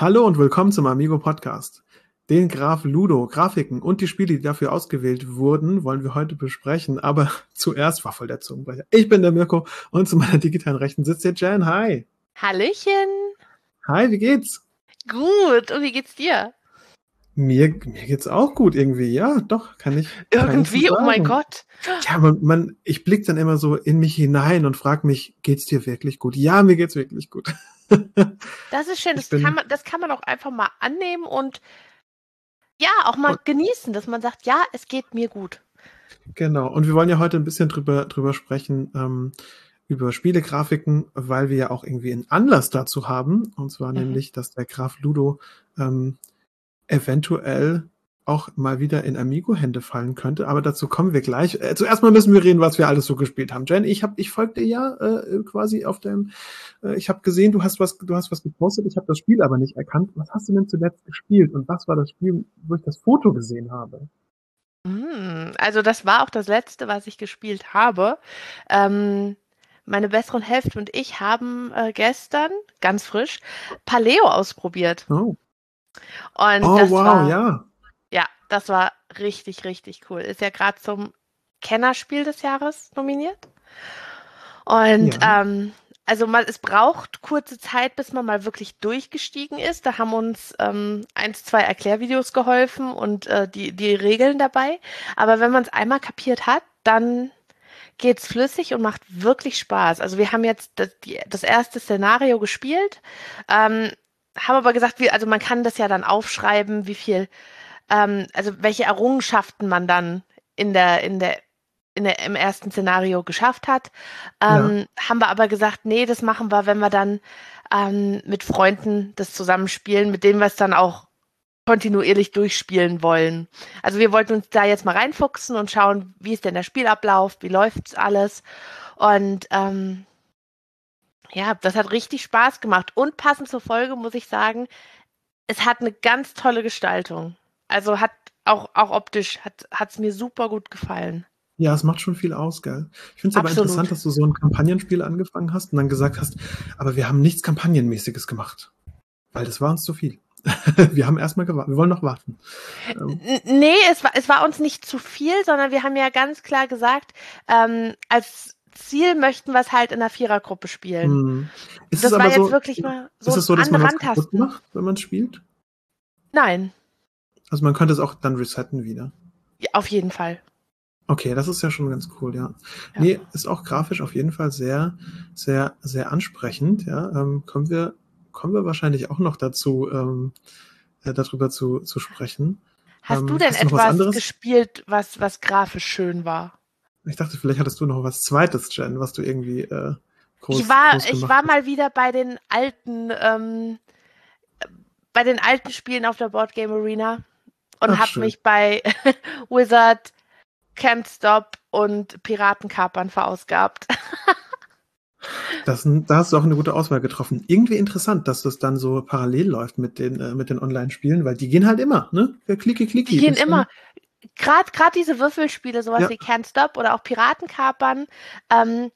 Hallo und willkommen zum Amigo Podcast. Den Graf Ludo, Grafiken und die Spiele, die dafür ausgewählt wurden, wollen wir heute besprechen. Aber zuerst war voll der Zungenbrecher. Ich bin der Mirko und zu meiner digitalen Rechten sitzt der Jan. Hi. Hallöchen. Hi, wie geht's? Gut. Und wie geht's dir? Mir, mir geht's auch gut irgendwie. Ja, doch, kann ich. Irgendwie, oh mein Gott. Ja, man, man ich blick dann immer so in mich hinein und frag mich, geht's dir wirklich gut? Ja, mir geht's wirklich gut. Das ist schön. Das kann, man, das kann man auch einfach mal annehmen und ja, auch mal und, genießen, dass man sagt, ja, es geht mir gut. Genau. Und wir wollen ja heute ein bisschen drüber, drüber sprechen, ähm, über Spielegrafiken, weil wir ja auch irgendwie einen Anlass dazu haben. Und zwar mhm. nämlich, dass der Graf Ludo ähm, eventuell auch mal wieder in Amigo-Hände fallen könnte. Aber dazu kommen wir gleich. Äh, zuerst mal müssen wir reden, was wir alles so gespielt haben. Jen, ich hab, ich folgte ja äh, quasi auf dem. Äh, ich habe gesehen, du hast was, du hast was gepostet. Ich habe das Spiel aber nicht erkannt. Was hast du denn zuletzt gespielt? Und was war das Spiel, wo ich das Foto gesehen habe? Hm, also das war auch das letzte, was ich gespielt habe. Ähm, meine besseren Hälfte und ich haben äh, gestern ganz frisch Paleo ausprobiert. Oh. Und oh, wow, war, ja das war richtig, richtig cool. Ist ja gerade zum Kennerspiel des Jahres nominiert. Und ja. ähm, also mal, es braucht kurze Zeit, bis man mal wirklich durchgestiegen ist. Da haben uns ähm, eins, zwei Erklärvideos geholfen und äh, die, die Regeln dabei. Aber wenn man es einmal kapiert hat, dann geht's flüssig und macht wirklich Spaß. Also wir haben jetzt das, die, das erste Szenario gespielt, ähm, haben aber gesagt, wie, also man kann das ja dann aufschreiben, wie viel ähm, also welche Errungenschaften man dann in der, in der, in der, im ersten Szenario geschafft hat. Ähm, ja. Haben wir aber gesagt, nee, das machen wir, wenn wir dann ähm, mit Freunden das zusammenspielen, mit denen wir es dann auch kontinuierlich durchspielen wollen. Also wir wollten uns da jetzt mal reinfuchsen und schauen, wie ist denn der Spielablauf, wie läuft's alles. Und ähm, ja, das hat richtig Spaß gemacht. Und passend zur Folge muss ich sagen, es hat eine ganz tolle Gestaltung. Also hat auch, auch optisch hat es mir super gut gefallen. Ja, es macht schon viel aus, gell? Ich finde es aber interessant, dass du so ein Kampagnenspiel angefangen hast und dann gesagt hast, aber wir haben nichts Kampagnenmäßiges gemacht. Weil das war uns zu viel. wir haben erstmal gewartet, wir wollen noch warten. Ähm. Nee, es war, es war uns nicht zu viel, sondern wir haben ja ganz klar gesagt, ähm, als Ziel möchten wir es halt in einer Vierergruppe spielen. Hm. Ist das war so, jetzt wirklich mal so, ist es so dass man was macht, wenn man spielt? Nein. Also man könnte es auch dann resetten wieder. Ja, auf jeden Fall. Okay, das ist ja schon ganz cool, ja. ja. Nee, ist auch grafisch auf jeden Fall sehr, sehr, sehr ansprechend, ja. Ähm, kommen wir, kommen wir wahrscheinlich auch noch dazu, ähm, äh, darüber zu, zu sprechen. Hast ähm, du denn hast etwas was gespielt, was, was grafisch schön war? Ich dachte, vielleicht hattest du noch was Zweites, Jen, was du irgendwie äh, groß, ich war, groß Ich war hast. mal wieder bei den alten, ähm, bei den alten Spielen auf der Board Game Arena und habe mich bei Wizard, Can't Stop und Piratenkapern verausgabt. Das, da hast du auch eine gute Auswahl getroffen. Irgendwie interessant, dass das dann so parallel läuft mit den, äh, mit den Online-Spielen, weil die gehen halt immer, ne? Klicki, klicki. Die gehen immer. Gerade diese Würfelspiele, sowas ja. wie Can't Stop oder auch Piratenkapern, ähm,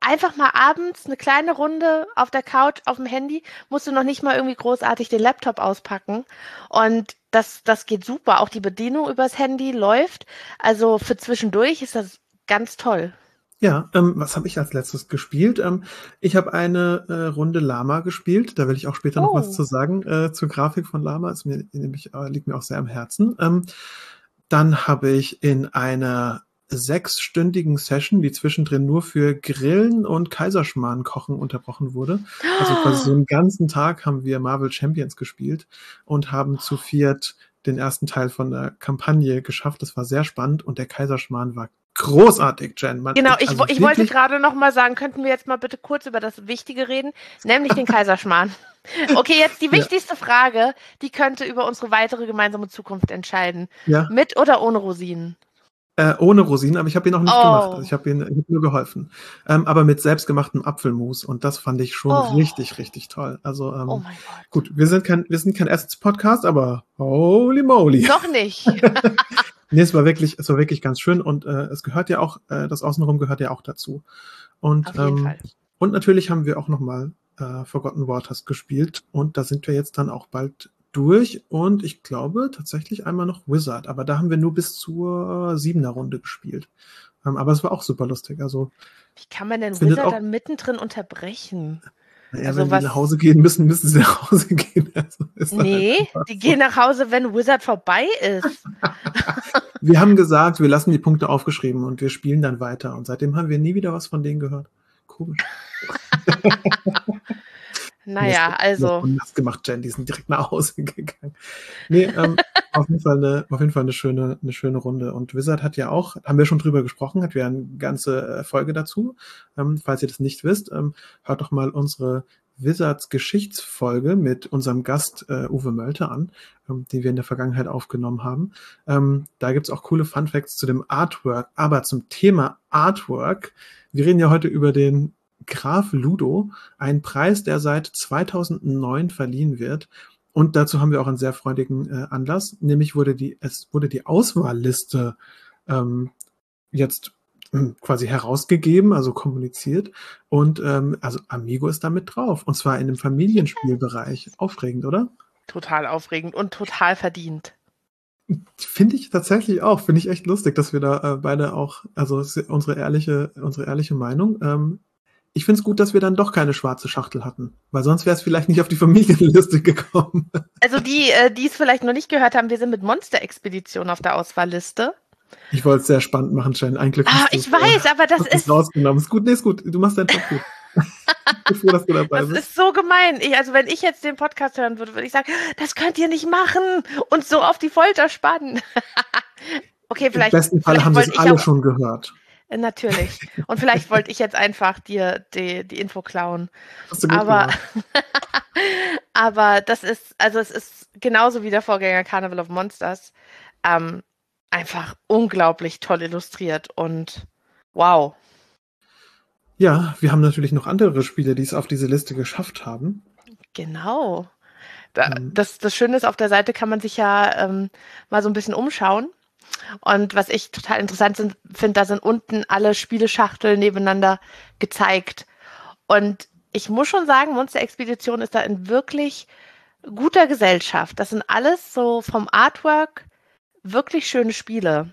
einfach mal abends eine kleine Runde auf der Couch, auf dem Handy, musst du noch nicht mal irgendwie großartig den Laptop auspacken. Und das, das geht super. Auch die Bedienung übers Handy läuft. Also für zwischendurch ist das ganz toll. Ja, ähm, was habe ich als letztes gespielt? Ähm, ich habe eine äh, Runde Lama gespielt. Da will ich auch später oh. noch was oh. zu sagen äh, zur Grafik von Lama. Ist mir nämlich äh, liegt mir auch sehr am Herzen. Ähm, dann habe ich in einer sechsstündigen Session, die zwischendrin nur für Grillen und Kaiserschmarrn kochen unterbrochen wurde. Also quasi so einen ganzen Tag haben wir Marvel Champions gespielt und haben zu viert den ersten Teil von der Kampagne geschafft. Das war sehr spannend und der Kaiserschmarrn war großartig, Jen. Man, genau, ich, also ich wollte gerade noch mal sagen, könnten wir jetzt mal bitte kurz über das Wichtige reden, nämlich den Kaiserschmarrn. Okay, jetzt die wichtigste ja. Frage, die könnte über unsere weitere gemeinsame Zukunft entscheiden. Ja. Mit oder ohne Rosinen? Äh, ohne Rosinen, aber ich habe ihn noch nicht oh. gemacht. Also ich habe ihn, ich hab nur geholfen. Ähm, aber mit selbstgemachtem Apfelmus und das fand ich schon oh. richtig, richtig toll. Also ähm, oh gut, wir sind kein, wir sind kein Essens-Podcast, aber holy moly. Noch nicht. nee, es war wirklich, es war wirklich ganz schön und äh, es gehört ja auch, äh, das Außenrum gehört ja auch dazu. Und ähm, und natürlich haben wir auch noch mal äh, Forgotten Waters gespielt und da sind wir jetzt dann auch bald durch und ich glaube tatsächlich einmal noch Wizard, aber da haben wir nur bis zur siebener Runde gespielt. Ähm, aber es war auch super lustig. Also wie kann man denn Wizard dann mittendrin unterbrechen? Naja, also wenn was, die nach Hause gehen müssen, müssen sie nach Hause gehen. Also nee, die gehen nach Hause, wenn Wizard vorbei ist. wir haben gesagt, wir lassen die Punkte aufgeschrieben und wir spielen dann weiter. Und seitdem haben wir nie wieder was von denen gehört. Komisch. Naja, also. Das gemacht, Jen, die sind direkt nach Hause gegangen. Nee, ähm, auf, jeden Fall eine, auf jeden Fall eine schöne, eine schöne Runde. Und Wizard hat ja auch, haben wir schon drüber gesprochen, hat ja eine ganze äh, Folge dazu. Ähm, falls ihr das nicht wisst, ähm, hört doch mal unsere Wizards Geschichtsfolge mit unserem Gast äh, Uwe Mölter an, ähm, die wir in der Vergangenheit aufgenommen haben. Ähm, da gibt's auch coole Fun Facts zu dem Artwork, aber zum Thema Artwork. Wir reden ja heute über den Graf Ludo, ein Preis, der seit 2009 verliehen wird. Und dazu haben wir auch einen sehr freudigen äh, Anlass, nämlich wurde die, es wurde die Auswahlliste ähm, jetzt hm, quasi herausgegeben, also kommuniziert. Und ähm, also Amigo ist da mit drauf. Und zwar in dem Familienspielbereich. Aufregend, oder? Total aufregend und total verdient. Finde ich tatsächlich auch. Finde ich echt lustig, dass wir da äh, beide auch, also unsere ehrliche, unsere ehrliche Meinung. Ähm, ich finde es gut, dass wir dann doch keine schwarze Schachtel hatten, weil sonst wäre es vielleicht nicht auf die Familienliste gekommen. Also die, äh, die es vielleicht noch nicht gehört haben, wir sind mit Monster-Expedition auf der Auswahlliste. Ich wollte es sehr spannend machen, Jen. Ein Glück. Ah, ich weiß, aber das ist. rausgenommen. Ist gut, nee, ist gut. Du machst deinen Job gut. froh, dass du dabei das bist. ist so gemein. Ich, also wenn ich jetzt den Podcast hören würde, würde ich sagen, das könnt ihr nicht machen und so auf die Folter spannen. okay, vielleicht. Im besten Fall haben sie es alle schon gehört. Äh, natürlich. Und vielleicht wollte ich jetzt einfach dir die, die Info klauen. aber, aber das ist, also es ist genauso wie der Vorgänger Carnival of Monsters. Ähm, einfach unglaublich toll illustriert und wow. Ja, wir haben natürlich noch andere Spiele, die es auf diese Liste geschafft haben. Genau. Mhm. Das, das Schöne ist, auf der Seite kann man sich ja ähm, mal so ein bisschen umschauen. Und was ich total interessant finde, da sind unten alle Spieleschachteln nebeneinander gezeigt. Und ich muss schon sagen, Monster Expedition ist da in wirklich guter Gesellschaft. Das sind alles so vom Artwork wirklich schöne Spiele.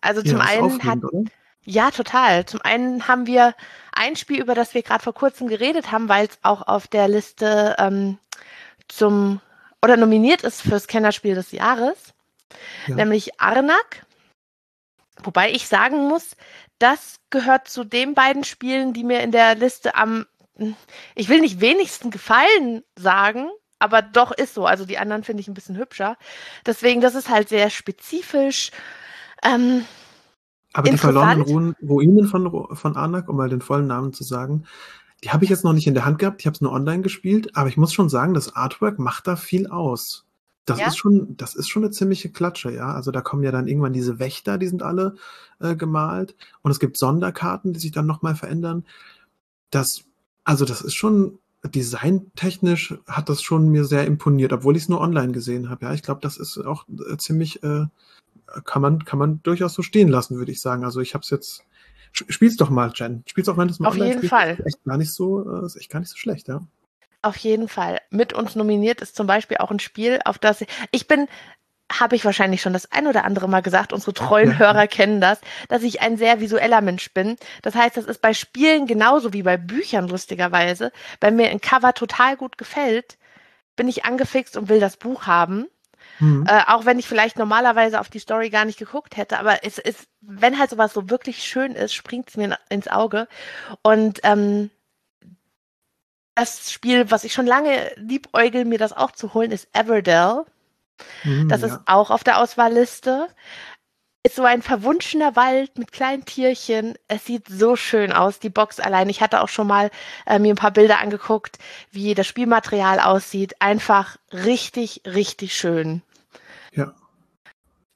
Also zum ja, einen hat. Oder? Ja, total. Zum einen haben wir ein Spiel, über das wir gerade vor kurzem geredet haben, weil es auch auf der Liste ähm, zum oder nominiert ist fürs Kennerspiel des Jahres ja. nämlich Arnak. Wobei ich sagen muss, das gehört zu den beiden Spielen, die mir in der Liste am, ich will nicht wenigsten gefallen sagen, aber doch ist so. Also die anderen finde ich ein bisschen hübscher. Deswegen, das ist halt sehr spezifisch. Ähm, aber die verlorenen Ruinen von, von Arnak, um mal den vollen Namen zu sagen, die habe ich jetzt noch nicht in der Hand gehabt. Ich habe es nur online gespielt, aber ich muss schon sagen, das Artwork macht da viel aus. Das ja? ist schon, das ist schon eine ziemliche Klatsche, ja. Also da kommen ja dann irgendwann diese Wächter, die sind alle äh, gemalt. Und es gibt Sonderkarten, die sich dann nochmal verändern. Das, also das ist schon, designtechnisch hat das schon mir sehr imponiert, obwohl ich es nur online gesehen habe. Ja, ich glaube, das ist auch äh, ziemlich, äh, kann man, kann man durchaus so stehen lassen, würde ich sagen. Also ich habe es jetzt, spiel's doch mal, Jen. Spiel's auch, wenn du es mal Auf online jeden. Fall. Ist echt gar nicht so, äh, ist echt gar nicht so schlecht, ja. Auf jeden Fall. Mit uns nominiert ist zum Beispiel auch ein Spiel, auf das ich bin, habe ich wahrscheinlich schon das ein oder andere Mal gesagt, unsere treuen Hörer kennen das, dass ich ein sehr visueller Mensch bin. Das heißt, das ist bei Spielen genauso wie bei Büchern lustigerweise. Bei mir ein Cover total gut gefällt, bin ich angefixt und will das Buch haben. Mhm. Äh, auch wenn ich vielleicht normalerweise auf die Story gar nicht geguckt hätte, aber es ist, wenn halt sowas so wirklich schön ist, springt es mir ins Auge. Und ähm, das Spiel, was ich schon lange liebäugel, mir das auch zu holen, ist Everdell. Mm, das ja. ist auch auf der Auswahlliste. Ist so ein verwunschener Wald mit kleinen Tierchen. Es sieht so schön aus, die Box allein. Ich hatte auch schon mal äh, mir ein paar Bilder angeguckt, wie das Spielmaterial aussieht. Einfach richtig, richtig schön. Ja.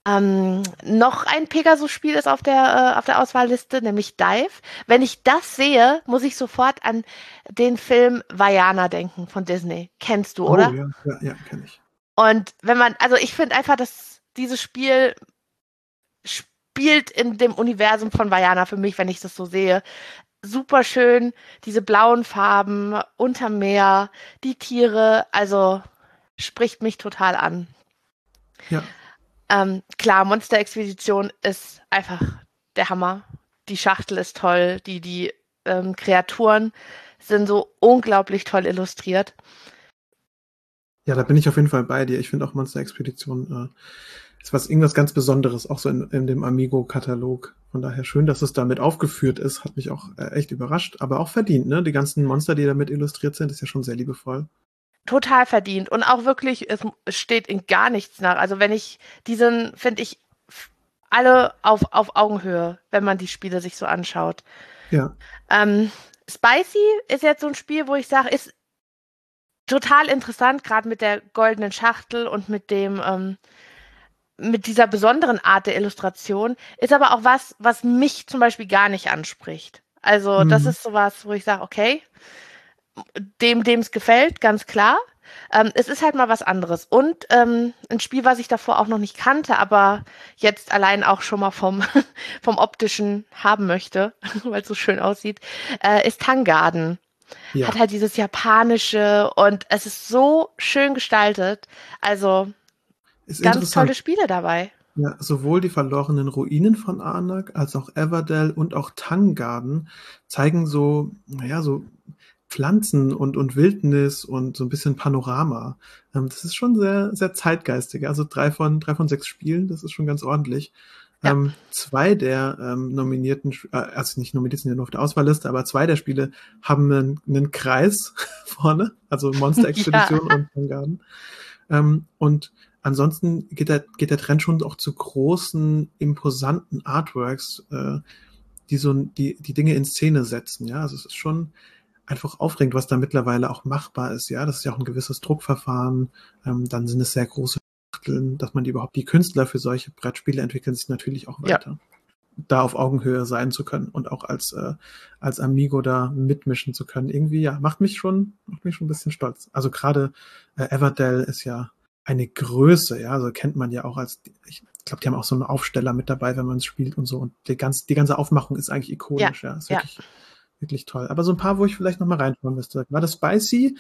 Ähm, noch ein Pegasus-Spiel ist auf der, äh, auf der Auswahlliste, nämlich Dive. Wenn ich das sehe, muss ich sofort an den Film Vajana denken von Disney. Kennst du, oder? Oh, ja, ja, ja kenne ich. Und wenn man, also ich finde einfach, dass dieses Spiel spielt in dem Universum von Vajana für mich, wenn ich das so sehe. super schön, diese blauen Farben unter Meer, die Tiere, also spricht mich total an. Ja. Ähm, klar, Monster Expedition ist einfach der Hammer. Die Schachtel ist toll, die, die ähm, Kreaturen sind so unglaublich toll illustriert. Ja, da bin ich auf jeden Fall bei dir. Ich finde auch Monster Expedition äh, ist was irgendwas ganz Besonderes, auch so in, in dem Amigo-Katalog. Von daher schön, dass es damit aufgeführt ist, hat mich auch äh, echt überrascht, aber auch verdient, ne? Die ganzen Monster, die damit illustriert sind, ist ja schon sehr liebevoll. Total verdient und auch wirklich, es steht in gar nichts nach. Also wenn ich diesen, finde ich, alle auf, auf Augenhöhe, wenn man die Spiele sich so anschaut. Ja. Ähm, Spicy ist jetzt so ein Spiel, wo ich sage, ist total interessant, gerade mit der goldenen Schachtel und mit dem, ähm, mit dieser besonderen Art der Illustration, ist aber auch was, was mich zum Beispiel gar nicht anspricht. Also, mhm. das ist sowas, wo ich sage, okay, dem, dem es gefällt, ganz klar. Ähm, es ist halt mal was anderes. Und ähm, ein Spiel, was ich davor auch noch nicht kannte, aber jetzt allein auch schon mal vom, vom optischen haben möchte, weil es so schön aussieht, äh, ist Tangarden. Ja. Hat halt dieses japanische und es ist so schön gestaltet. Also ist ganz tolle Spiele dabei. Ja, sowohl die verlorenen Ruinen von Arnak als auch Everdell und auch Tangarden zeigen so, naja, so Pflanzen und, und Wildnis und so ein bisschen Panorama. Ähm, das ist schon sehr, sehr zeitgeistig. Also drei von, drei von sechs Spielen, das ist schon ganz ordentlich. Ja. Ähm, zwei der ähm, nominierten, äh, also nicht nominiert sind ja nur auf der Auswahlliste, aber zwei der Spiele haben einen, einen Kreis vorne, also Monster Expedition ja. und Vanguard. Ähm, und ansonsten geht der, geht der Trend schon auch zu großen, imposanten Artworks, äh, die so die, die Dinge in Szene setzen. Ja, also es ist schon einfach aufregend, was da mittlerweile auch machbar ist. Ja, das ist ja auch ein gewisses Druckverfahren. Ähm, dann sind es sehr große Schachteln, dass man die überhaupt, die Künstler für solche Brettspiele entwickeln sich natürlich auch weiter. Ja. Da auf Augenhöhe sein zu können und auch als, äh, als Amigo da mitmischen zu können. Irgendwie, ja, macht mich schon, macht mich schon ein bisschen stolz. Also gerade äh, Everdell ist ja eine Größe, ja, also kennt man ja auch als, ich glaube, die haben auch so einen Aufsteller mit dabei, wenn man es spielt und so. Und die, ganz, die ganze Aufmachung ist eigentlich ikonisch, ja. ja. Ist ja wirklich toll. Aber so ein paar, wo ich vielleicht nochmal reinschauen müsste. War das Spicy?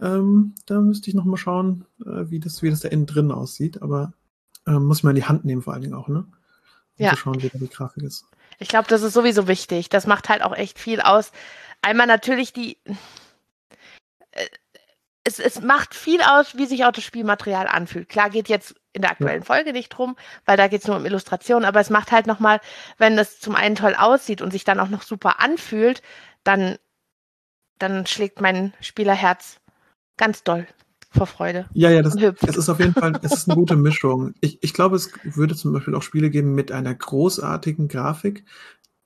Ähm, da müsste ich nochmal schauen, äh, wie, das, wie das da innen drin aussieht. Aber ähm, muss ich mal in die Hand nehmen, vor allen Dingen auch, ne? Um ja. zu schauen, wie da die Grafik ist. Ich glaube, das ist sowieso wichtig. Das macht halt auch echt viel aus. Einmal natürlich die. Äh, es, es macht viel aus, wie sich auch das Spielmaterial anfühlt. Klar geht jetzt in der aktuellen Folge nicht drum, weil da geht es nur um Illustrationen, aber es macht halt nochmal, wenn es zum einen toll aussieht und sich dann auch noch super anfühlt, dann, dann schlägt mein Spielerherz ganz doll vor Freude. Ja, ja, das, es ist auf jeden Fall, es ist eine gute Mischung. Ich, ich glaube, es würde zum Beispiel auch Spiele geben mit einer großartigen Grafik,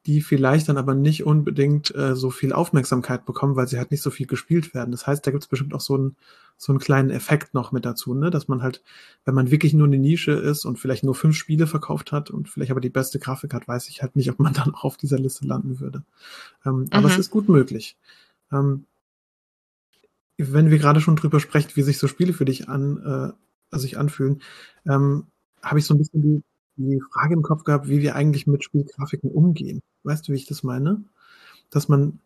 die vielleicht dann aber nicht unbedingt äh, so viel Aufmerksamkeit bekommen, weil sie halt nicht so viel gespielt werden. Das heißt, da gibt es bestimmt auch so einen, so einen kleinen Effekt noch mit dazu, ne? dass man halt, wenn man wirklich nur eine Nische ist und vielleicht nur fünf Spiele verkauft hat und vielleicht aber die beste Grafik hat, weiß ich halt nicht, ob man dann auch auf dieser Liste landen würde. Ähm. Aber es mhm. ist gut möglich. Ähm, wenn wir gerade schon drüber sprechen, wie sich so Spiele für dich an, äh, sich anfühlen, ähm, habe ich so ein bisschen die die Frage im Kopf gehabt, wie wir eigentlich mit Spielgrafiken umgehen. Weißt du, wie ich das meine? Dass man,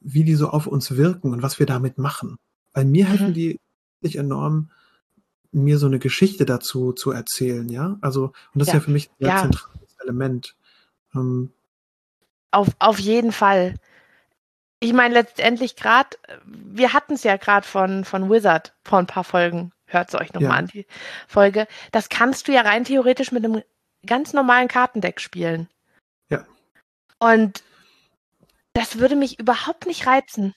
wie die so auf uns wirken und was wir damit machen. Weil mir mhm. helfen die nicht enorm, mir so eine Geschichte dazu zu erzählen, ja. Also, und das ja. ist ja für mich ein sehr ja. zentrales Element. Ähm, auf, auf jeden Fall. Ich meine, letztendlich gerade, wir hatten es ja gerade von, von Wizard vor ein paar Folgen. Hört es euch nochmal ja. an, die Folge. Das kannst du ja rein theoretisch mit einem ganz normalen Kartendeck spielen. Und das würde mich überhaupt nicht reizen.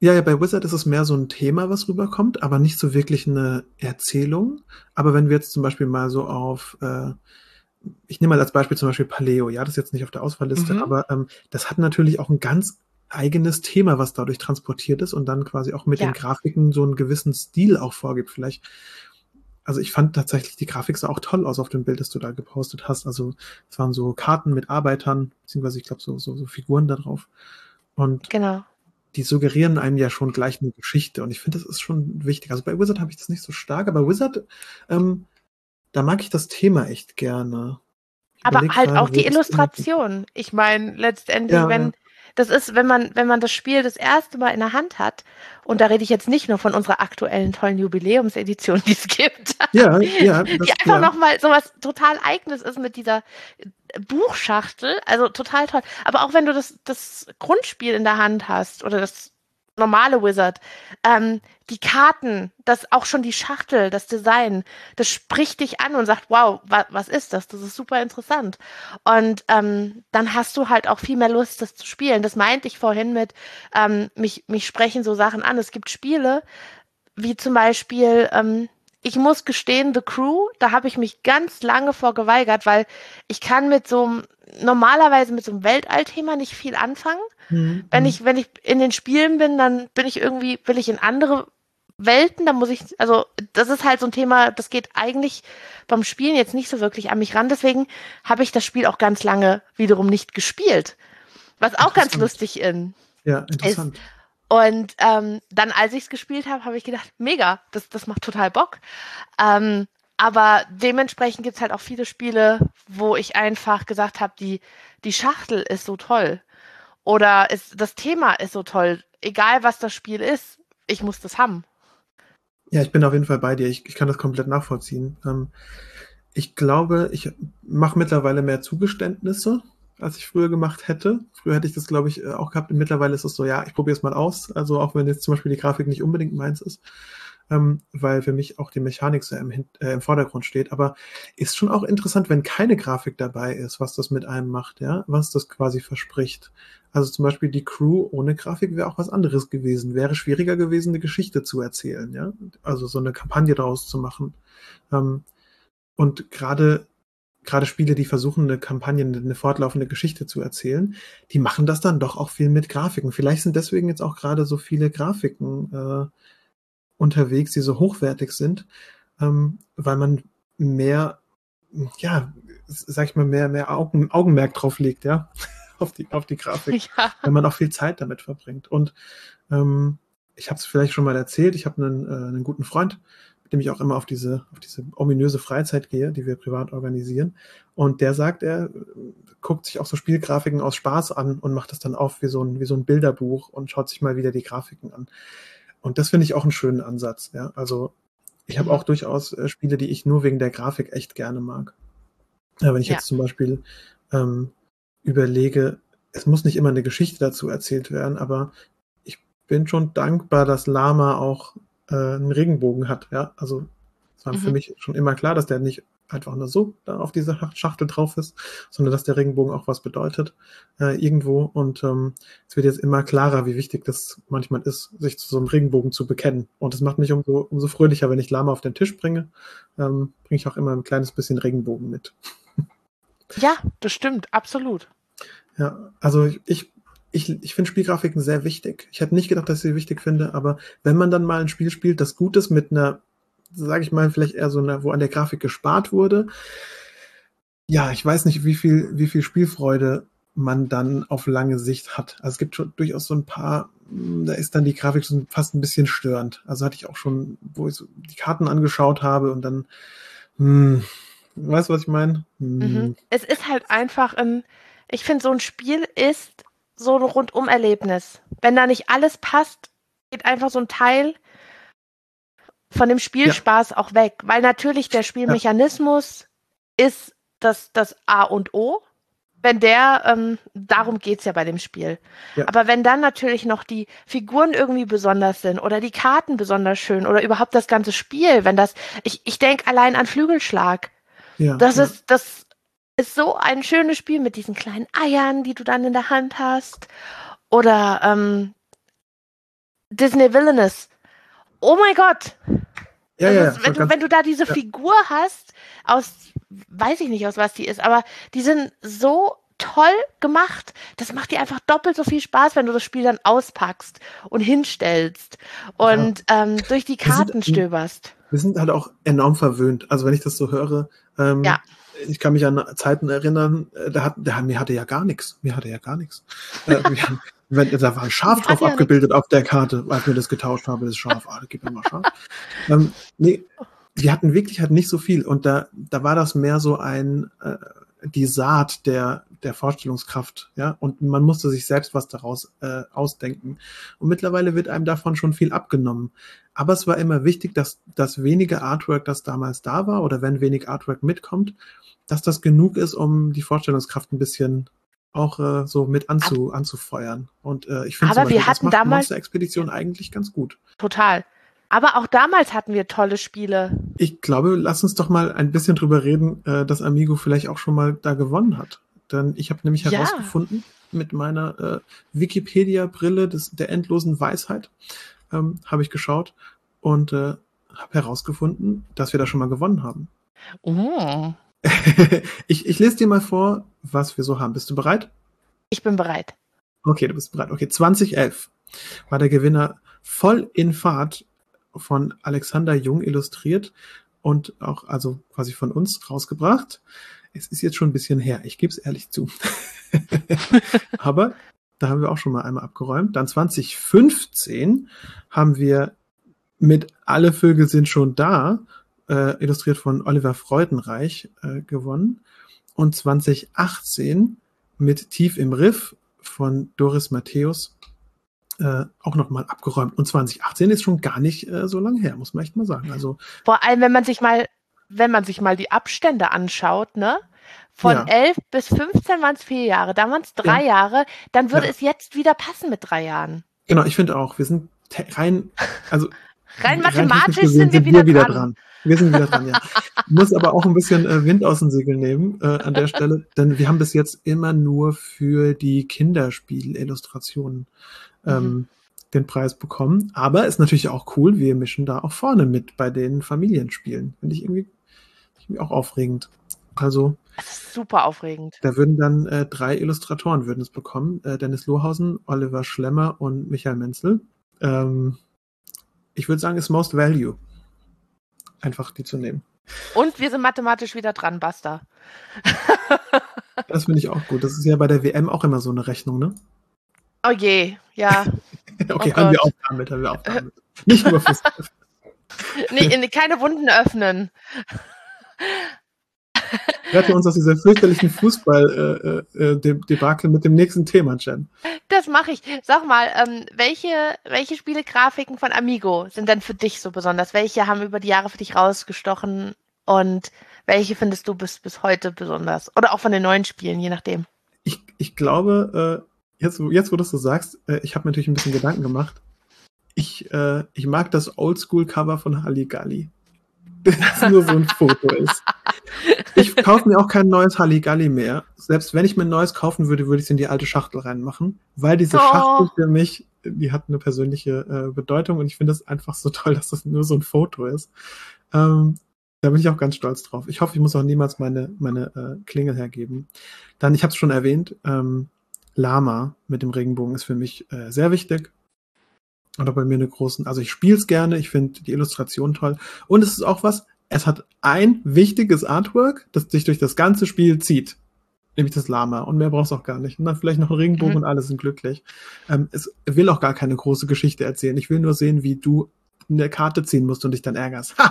Ja, ja, bei Wizard ist es mehr so ein Thema, was rüberkommt, aber nicht so wirklich eine Erzählung. Aber wenn wir jetzt zum Beispiel mal so auf, äh, ich nehme mal als Beispiel zum Beispiel Paleo, ja, das ist jetzt nicht auf der Auswahlliste, mhm. aber ähm, das hat natürlich auch ein ganz eigenes Thema, was dadurch transportiert ist und dann quasi auch mit ja. den Grafiken so einen gewissen Stil auch vorgibt. Vielleicht also ich fand tatsächlich die Grafik sah auch toll aus auf dem Bild, das du da gepostet hast. Also es waren so Karten mit Arbeitern, beziehungsweise ich glaube so, so, so Figuren da drauf. Und genau. die suggerieren einem ja schon gleich eine Geschichte. Und ich finde, das ist schon wichtig. Also bei Wizard habe ich das nicht so stark, aber Wizard, ähm, da mag ich das Thema echt gerne. Ich aber halt gerade, auch die Illustration. Ich meine, letztendlich, ja, wenn, ja das ist, wenn man, wenn man das Spiel das erste Mal in der Hand hat, und da rede ich jetzt nicht nur von unserer aktuellen tollen Jubiläumsedition, die es gibt. Ja, ja. Das, die einfach ja. nochmal so was total Eigenes ist mit dieser Buchschachtel. Also total toll. Aber auch wenn du das, das Grundspiel in der Hand hast oder das normale Wizard, ähm, die Karten, das auch schon die Schachtel, das Design, das spricht dich an und sagt, wow, wa was ist das? Das ist super interessant. Und ähm, dann hast du halt auch viel mehr Lust, das zu spielen. Das meinte ich vorhin mit, ähm, mich, mich sprechen so Sachen an. Es gibt Spiele, wie zum Beispiel, ähm, ich muss gestehen, The Crew, da habe ich mich ganz lange vor geweigert, weil ich kann mit so einem, normalerweise mit so einem Weltallthema nicht viel anfangen. Mhm. Wenn ich, wenn ich in den Spielen bin, dann bin ich irgendwie, will ich in andere Welten, da muss ich, also das ist halt so ein Thema, das geht eigentlich beim Spielen jetzt nicht so wirklich an mich ran. Deswegen habe ich das Spiel auch ganz lange wiederum nicht gespielt. Was auch ganz lustig in, ja, interessant. ist. Und ähm, dann, als ich es gespielt habe, habe ich gedacht, mega, das, das macht total Bock. Ähm, aber dementsprechend gibt es halt auch viele Spiele, wo ich einfach gesagt habe, die, die Schachtel ist so toll. Oder ist, das Thema ist so toll. Egal was das Spiel ist, ich muss das haben. Ja, ich bin auf jeden Fall bei dir. Ich, ich kann das komplett nachvollziehen. Ähm, ich glaube, ich mache mittlerweile mehr Zugeständnisse, als ich früher gemacht hätte. Früher hätte ich das, glaube ich, auch gehabt. Und mittlerweile ist es so, ja, ich probiere es mal aus. Also auch wenn jetzt zum Beispiel die Grafik nicht unbedingt meins ist ähm, weil für mich auch die Mechanik so im, äh, im Vordergrund steht. Aber ist schon auch interessant, wenn keine Grafik dabei ist, was das mit einem macht, ja, was das quasi verspricht. Also zum Beispiel die Crew ohne Grafik wäre auch was anderes gewesen. Wäre schwieriger gewesen, eine Geschichte zu erzählen, ja. Also so eine Kampagne daraus zu machen. Ähm, und gerade gerade Spiele, die versuchen, eine Kampagne, eine fortlaufende Geschichte zu erzählen, die machen das dann doch auch viel mit Grafiken. Vielleicht sind deswegen jetzt auch gerade so viele Grafiken äh, unterwegs, die so hochwertig sind, ähm, weil man mehr, ja, sag ich mal, mehr, mehr Augen, Augenmerk drauf legt, ja, auf die, auf die Grafik, ja. wenn man auch viel Zeit damit verbringt. Und ähm, ich habe es vielleicht schon mal erzählt, ich habe einen, äh, einen guten Freund, dem ich auch immer auf diese, auf diese ominöse Freizeit gehe, die wir privat organisieren. Und der sagt, er guckt sich auch so Spielgrafiken aus Spaß an und macht das dann auf wie so ein, wie so ein Bilderbuch und schaut sich mal wieder die Grafiken an. Und das finde ich auch einen schönen Ansatz. Ja? Also ich habe auch durchaus äh, Spiele, die ich nur wegen der Grafik echt gerne mag. Ja, wenn ich ja. jetzt zum Beispiel ähm, überlege, es muss nicht immer eine Geschichte dazu erzählt werden, aber ich bin schon dankbar, dass Lama auch äh, einen Regenbogen hat. Ja, also es war mhm. für mich schon immer klar, dass der nicht einfach nur so da auf dieser Schachtel drauf ist, sondern dass der Regenbogen auch was bedeutet äh, irgendwo. Und ähm, es wird jetzt immer klarer, wie wichtig das manchmal ist, sich zu so einem Regenbogen zu bekennen. Und es macht mich umso, umso fröhlicher, wenn ich Lama auf den Tisch bringe, ähm, bringe ich auch immer ein kleines bisschen Regenbogen mit. Ja, das stimmt, absolut. Ja, also ich, ich ich, ich finde Spielgrafiken sehr wichtig. Ich hätte nicht gedacht, dass ich sie wichtig finde, aber wenn man dann mal ein Spiel spielt, das gut ist mit einer sage ich mal, vielleicht eher so eine, wo an der Grafik gespart wurde. Ja, ich weiß nicht, wie viel, wie viel Spielfreude man dann auf lange Sicht hat. Also es gibt schon durchaus so ein paar, hm, da ist dann die Grafik schon fast ein bisschen störend. Also hatte ich auch schon, wo ich so die Karten angeschaut habe und dann, hm, weißt du, was ich meine? Hm. Mhm. Es ist halt einfach ein, ich finde, so ein Spiel ist so ein Rundum-Erlebnis. Wenn da nicht alles passt, geht einfach so ein Teil von dem Spielspaß ja. auch weg, weil natürlich der Spielmechanismus ja. ist das, das A und O. Wenn der, ähm, darum geht's ja bei dem Spiel. Ja. Aber wenn dann natürlich noch die Figuren irgendwie besonders sind oder die Karten besonders schön oder überhaupt das ganze Spiel, wenn das, ich, ich denke allein an Flügelschlag. Ja, das ist, das ist so ein schönes Spiel mit diesen kleinen Eiern, die du dann in der Hand hast. Oder ähm, Disney Villainous oh mein Gott. Ja, ja, ist, wenn, du, wenn du da diese ja. Figur hast, aus, weiß ich nicht, aus was die ist, aber die sind so toll gemacht. Das macht dir einfach doppelt so viel Spaß, wenn du das Spiel dann auspackst und hinstellst und ja. ähm, durch die Karten wir sind, stöberst. Wir sind halt auch enorm verwöhnt. Also wenn ich das so höre, ähm, ja. Ich kann mich an Zeiten erinnern, äh, da hat, der, mir hatte ja gar nichts. Mir hatte ja gar nichts. Äh, wenn, da war ein Schaf drauf ja abgebildet auf der Karte, als wir das getauscht haben, das Schaf, ah, gib mir mal Schaf. ähm, nee, die hatten wirklich halt nicht so viel. Und da, da war das mehr so ein, äh, die Saat der, der Vorstellungskraft, ja, und man musste sich selbst was daraus äh, ausdenken. Und mittlerweile wird einem davon schon viel abgenommen. Aber es war immer wichtig, dass das wenige Artwork, das damals da war, oder wenn wenig Artwork mitkommt, dass das genug ist, um die Vorstellungskraft ein bisschen auch äh, so mit anzu, anzufeuern. Und äh, ich finde, hatten das damals Monster Expedition eigentlich ganz gut. Total. Aber auch damals hatten wir tolle Spiele. Ich glaube, lass uns doch mal ein bisschen drüber reden, äh, dass Amigo vielleicht auch schon mal da gewonnen hat. Denn ich habe nämlich herausgefunden mit meiner äh, Wikipedia-Brille der endlosen Weisheit, ähm, habe ich geschaut und äh, habe herausgefunden, dass wir da schon mal gewonnen haben. Oh. ich, ich lese dir mal vor, was wir so haben. Bist du bereit? Ich bin bereit. Okay, du bist bereit. Okay, 2011 war der Gewinner voll in Fahrt von Alexander Jung illustriert und auch also quasi von uns rausgebracht. Es ist jetzt schon ein bisschen her, ich gebe es ehrlich zu. Aber da haben wir auch schon mal einmal abgeräumt. Dann 2015 haben wir mit Alle Vögel sind schon da, äh, illustriert von Oliver Freudenreich, äh, gewonnen. Und 2018 mit Tief im Riff von Doris Matthäus äh, auch nochmal abgeräumt. Und 2018 ist schon gar nicht äh, so lange her, muss man echt mal sagen. Also vor allem, wenn man sich mal, wenn man sich mal die Abstände anschaut, ne? Von ja. 11 bis 15 waren es vier Jahre, dann waren es drei ja. Jahre, dann würde ja. es jetzt wieder passen mit drei Jahren. Genau, ich finde auch, wir sind rein, also rein mathematisch rein sind, wir wieder, wieder dran. dran. Wir sind wieder dran, ja. Muss aber auch ein bisschen äh, Wind aus den Segeln nehmen äh, an der Stelle, denn wir haben bis jetzt immer nur für die Kinderspielillustrationen ähm, mhm. den Preis bekommen. Aber ist natürlich auch cool, wir mischen da auch vorne mit bei den Familienspielen. Finde ich irgendwie, irgendwie auch aufregend. Also super aufregend. Da würden dann äh, drei Illustratoren würden es bekommen: äh, Dennis Lohausen, Oliver Schlemmer und Michael Menzel. Ähm, ich würde sagen, ist Most Value. Einfach die zu nehmen. Und wir sind mathematisch wieder dran, Basta. das finde ich auch gut. Das ist ja bei der WM auch immer so eine Rechnung, ne? Oh je, ja. okay, oh haben wir auch damit, haben wir auch damit. Nicht nur fürs. nee, keine Wunden öffnen. Rette uns aus dieser fürchterlichen Fußball-Debakel äh, äh, mit dem nächsten Thema, Jen. Das mache ich. Sag mal, ähm, welche, welche Spielegrafiken von Amigo sind denn für dich so besonders? Welche haben über die Jahre für dich rausgestochen und welche findest du bis, bis heute besonders? Oder auch von den neuen Spielen, je nachdem. Ich, ich glaube, äh, jetzt, jetzt wo du es so sagst, äh, ich habe mir natürlich ein bisschen Gedanken gemacht. Ich, äh, ich mag das Oldschool-Cover von Halligalli. Das nur so ein Foto ist. Ich kaufe mir auch kein neues Halligalli mehr. Selbst wenn ich mir ein neues kaufen würde, würde ich es in die alte Schachtel reinmachen, weil diese oh. Schachtel für mich, die hat eine persönliche äh, Bedeutung und ich finde es einfach so toll, dass das nur so ein Foto ist. Ähm, da bin ich auch ganz stolz drauf. Ich hoffe, ich muss auch niemals meine, meine äh, Klingel hergeben. Dann, ich habe es schon erwähnt, ähm, Lama mit dem Regenbogen ist für mich äh, sehr wichtig. Oder bei mir eine großen, also ich spiele es gerne, ich finde die Illustration toll. Und es ist auch was, es hat ein wichtiges Artwork, das sich durch das ganze Spiel zieht. Nämlich das Lama. Und mehr brauchst du auch gar nicht. Und dann vielleicht noch ein Regenbogen mhm. und alle sind glücklich. Ähm, es will auch gar keine große Geschichte erzählen. Ich will nur sehen, wie du eine Karte ziehen musst und dich dann ärgerst.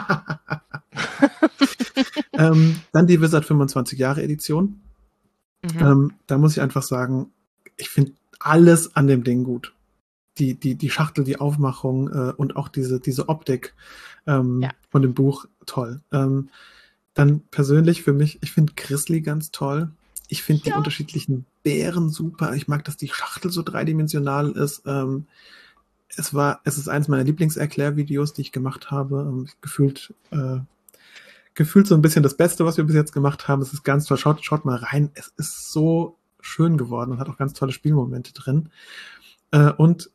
ähm, dann die Wizard 25 Jahre Edition. Mhm. Ähm, da muss ich einfach sagen, ich finde alles an dem Ding gut. Die, die, die Schachtel, die Aufmachung äh, und auch diese, diese Optik ähm, ja. von dem Buch toll. Ähm, dann persönlich für mich, ich finde Grizzly ganz toll. Ich finde ja. die unterschiedlichen Bären super. Ich mag, dass die Schachtel so dreidimensional ist. Ähm, es war, es ist eines meiner Lieblingserklärvideos, die ich gemacht habe. Ähm, gefühlt, äh, gefühlt so ein bisschen das Beste, was wir bis jetzt gemacht haben. Es ist ganz toll. Schaut, schaut mal rein. Es ist so schön geworden und hat auch ganz tolle Spielmomente drin. Äh, und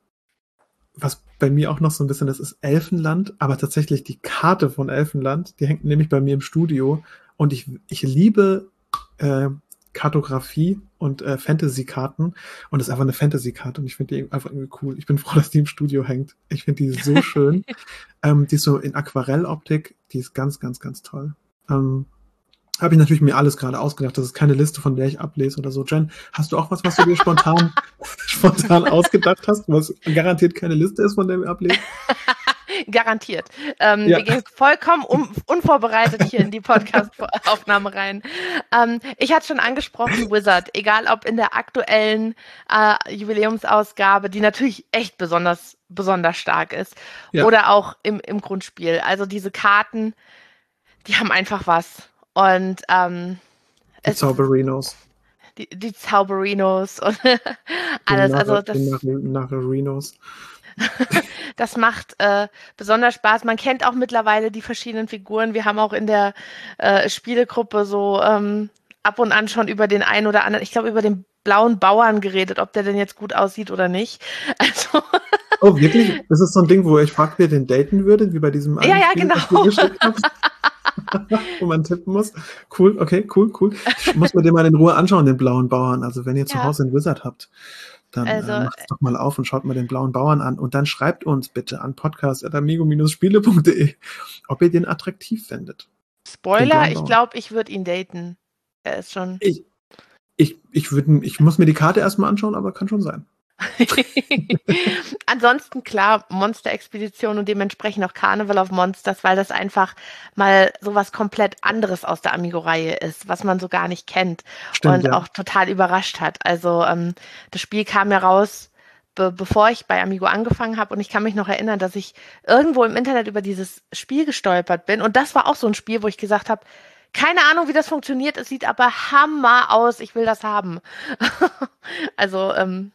was bei mir auch noch so ein bisschen, das ist Elfenland, aber tatsächlich die Karte von Elfenland, die hängt nämlich bei mir im Studio und ich, ich liebe äh, Kartografie und äh, Fantasy-Karten und das ist einfach eine Fantasy-Karte und ich finde die einfach irgendwie cool. Ich bin froh, dass die im Studio hängt. Ich finde die so schön. ähm, die ist so in Aquarelloptik, die ist ganz, ganz, ganz toll. Ähm, habe ich natürlich mir alles gerade ausgedacht. Das ist keine Liste, von der ich ablese oder so. Jen, hast du auch was, was du dir spontan, spontan ausgedacht hast, was garantiert keine Liste ist, von der wir ablesen? Garantiert. Ähm, ja. Wir gehen vollkommen um, unvorbereitet hier in die Podcast-Aufnahme rein. Ähm, ich hatte schon angesprochen, Wizard, egal ob in der aktuellen äh, Jubiläumsausgabe, die natürlich echt besonders, besonders stark ist, ja. oder auch im, im Grundspiel. Also diese Karten, die haben einfach was. Und ähm, die Zauberinos. Die, die Zauberinos und alles. also das, Nacharinos. das macht äh, besonders Spaß. Man kennt auch mittlerweile die verschiedenen Figuren. Wir haben auch in der äh, Spielegruppe so ähm, ab und an schon über den einen oder anderen, ich glaube über den blauen Bauern geredet, ob der denn jetzt gut aussieht oder nicht. Also oh, wirklich? Das ist so ein Ding, wo ich frage, wer den daten würde, wie bei diesem Ja, ja, Spiel, genau. wo man tippen muss. Cool, okay, cool, cool. Ich muss mir den mal in Ruhe anschauen, den blauen Bauern. Also wenn ihr zu Hause einen Wizard habt, dann äh, also, äh, macht es doch mal auf und schaut mal den blauen Bauern an. Und dann schreibt uns bitte an podcast.amigo-spiele.de, ob ihr den attraktiv findet. Spoiler, ich glaube, ich würde ihn daten. Er ist schon. Ich, ich, ich, würd, ich muss mir die Karte erstmal anschauen, aber kann schon sein. Ansonsten klar, Monster-Expedition und dementsprechend auch Carnival of Monsters, weil das einfach mal sowas komplett anderes aus der Amigo-Reihe ist, was man so gar nicht kennt Stimmt, und ja. auch total überrascht hat. Also ähm, das Spiel kam ja raus, be bevor ich bei Amigo angefangen habe und ich kann mich noch erinnern, dass ich irgendwo im Internet über dieses Spiel gestolpert bin und das war auch so ein Spiel, wo ich gesagt habe, keine Ahnung, wie das funktioniert. Es sieht aber Hammer aus. Ich will das haben. also ähm,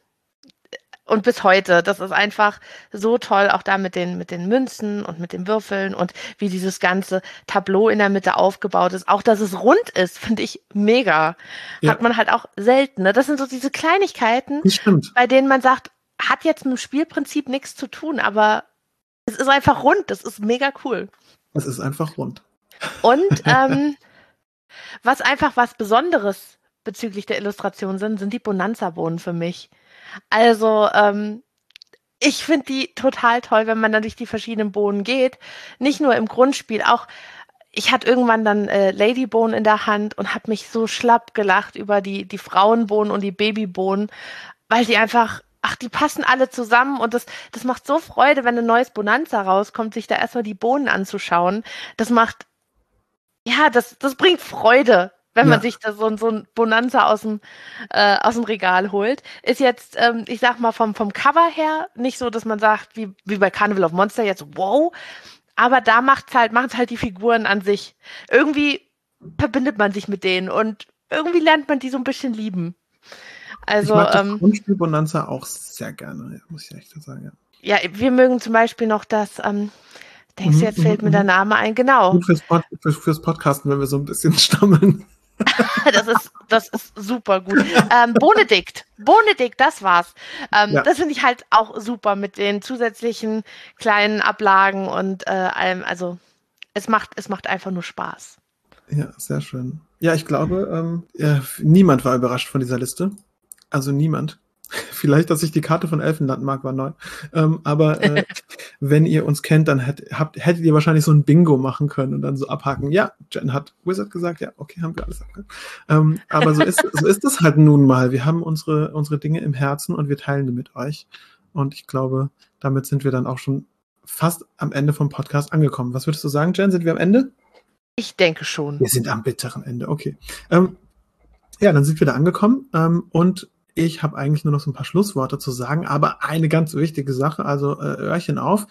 und bis heute. Das ist einfach so toll, auch da mit den, mit den Münzen und mit den Würfeln und wie dieses ganze Tableau in der Mitte aufgebaut ist. Auch, dass es rund ist, finde ich mega. Ja. Hat man halt auch selten. Ne? Das sind so diese Kleinigkeiten, bei denen man sagt, hat jetzt mit dem Spielprinzip nichts zu tun, aber es ist einfach rund. Das ist mega cool. Es ist einfach rund. Und ähm, was einfach was Besonderes bezüglich der Illustration sind, sind die Bonanza-Bohnen für mich. Also, ähm, ich finde die total toll, wenn man dann durch die verschiedenen Bohnen geht. Nicht nur im Grundspiel, auch ich hatte irgendwann dann äh, Ladybohnen in der Hand und habe mich so schlapp gelacht über die, die Frauenbohnen und die Babybohnen, weil die einfach, ach, die passen alle zusammen und das, das macht so Freude, wenn ein neues Bonanza rauskommt, sich da erstmal die Bohnen anzuschauen. Das macht, ja, das, das bringt Freude wenn man sich da so, so ein Bonanza aus dem, äh, aus dem Regal holt. Ist jetzt, ähm, ich sag mal, vom, vom Cover her nicht so, dass man sagt, wie, wie bei Carnival of Monster jetzt, wow. Aber da macht's halt, machen's halt die Figuren an sich. Irgendwie verbindet man sich mit denen und irgendwie lernt man die so ein bisschen lieben. Also, ich mag das ähm, Grundspiel Bonanza auch sehr gerne, muss ich echt sagen. Ja. ja, wir mögen zum Beispiel noch das, ähm, denkst du, mhm, jetzt fällt mir mhm, der mhm. Name ein, genau. Gut fürs, Pod, für, fürs Podcasten, wenn wir so ein bisschen stammeln. das, ist, das ist super gut. Ähm, Bonedikt, Bonedikt, das war's. Ähm, ja. Das finde ich halt auch super mit den zusätzlichen kleinen Ablagen und äh, allem. Also es macht, es macht einfach nur Spaß. Ja, sehr schön. Ja, ich glaube, ähm, ja, niemand war überrascht von dieser Liste. Also niemand. Vielleicht, dass ich die Karte von Elfenland mag, war neu. Ähm, aber äh, wenn ihr uns kennt, dann hätt, habt, hättet ihr wahrscheinlich so ein Bingo machen können und dann so abhaken. Ja, Jen hat Wizard gesagt, ja, okay, haben wir alles abgehakt. Ähm, aber so ist, so ist es halt nun mal. Wir haben unsere, unsere Dinge im Herzen und wir teilen die mit euch. Und ich glaube, damit sind wir dann auch schon fast am Ende vom Podcast angekommen. Was würdest du sagen, Jen? Sind wir am Ende? Ich denke schon. Wir sind am bitteren Ende, okay. Ähm, ja, dann sind wir da angekommen ähm, und ich habe eigentlich nur noch so ein paar Schlussworte zu sagen, aber eine ganz wichtige Sache, also äh, Öhrchen auf.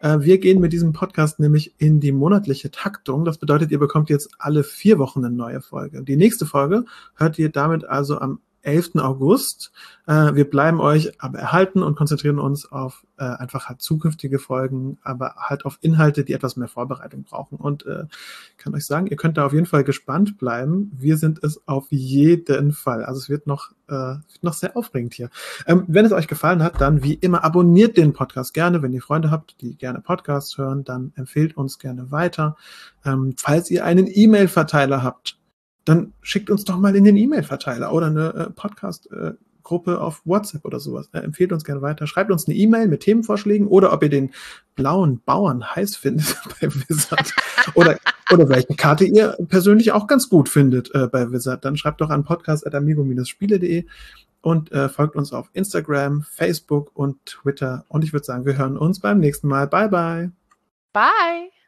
Äh, wir gehen mit diesem Podcast nämlich in die monatliche Taktung. Das bedeutet, ihr bekommt jetzt alle vier Wochen eine neue Folge. Die nächste Folge hört ihr damit also am 11. August. Äh, wir bleiben euch aber erhalten und konzentrieren uns auf äh, einfach halt zukünftige Folgen, aber halt auf Inhalte, die etwas mehr Vorbereitung brauchen. Und äh, kann euch sagen, ihr könnt da auf jeden Fall gespannt bleiben. Wir sind es auf jeden Fall. Also es wird noch, äh, wird noch sehr aufregend hier. Ähm, wenn es euch gefallen hat, dann wie immer abonniert den Podcast gerne. Wenn ihr Freunde habt, die gerne Podcasts hören, dann empfehlt uns gerne weiter. Ähm, falls ihr einen E-Mail-Verteiler habt, dann schickt uns doch mal in den E-Mail-Verteiler oder eine äh, Podcast-Gruppe auf WhatsApp oder sowas. Äh, empfehlt uns gerne weiter. Schreibt uns eine E-Mail mit Themenvorschlägen oder ob ihr den blauen Bauern heiß findet bei Wizard oder, oder welche Karte ihr persönlich auch ganz gut findet äh, bei Wizard. Dann schreibt doch an podcast.amigo-spiele.de und äh, folgt uns auf Instagram, Facebook und Twitter. Und ich würde sagen, wir hören uns beim nächsten Mal. Bye, bye. Bye.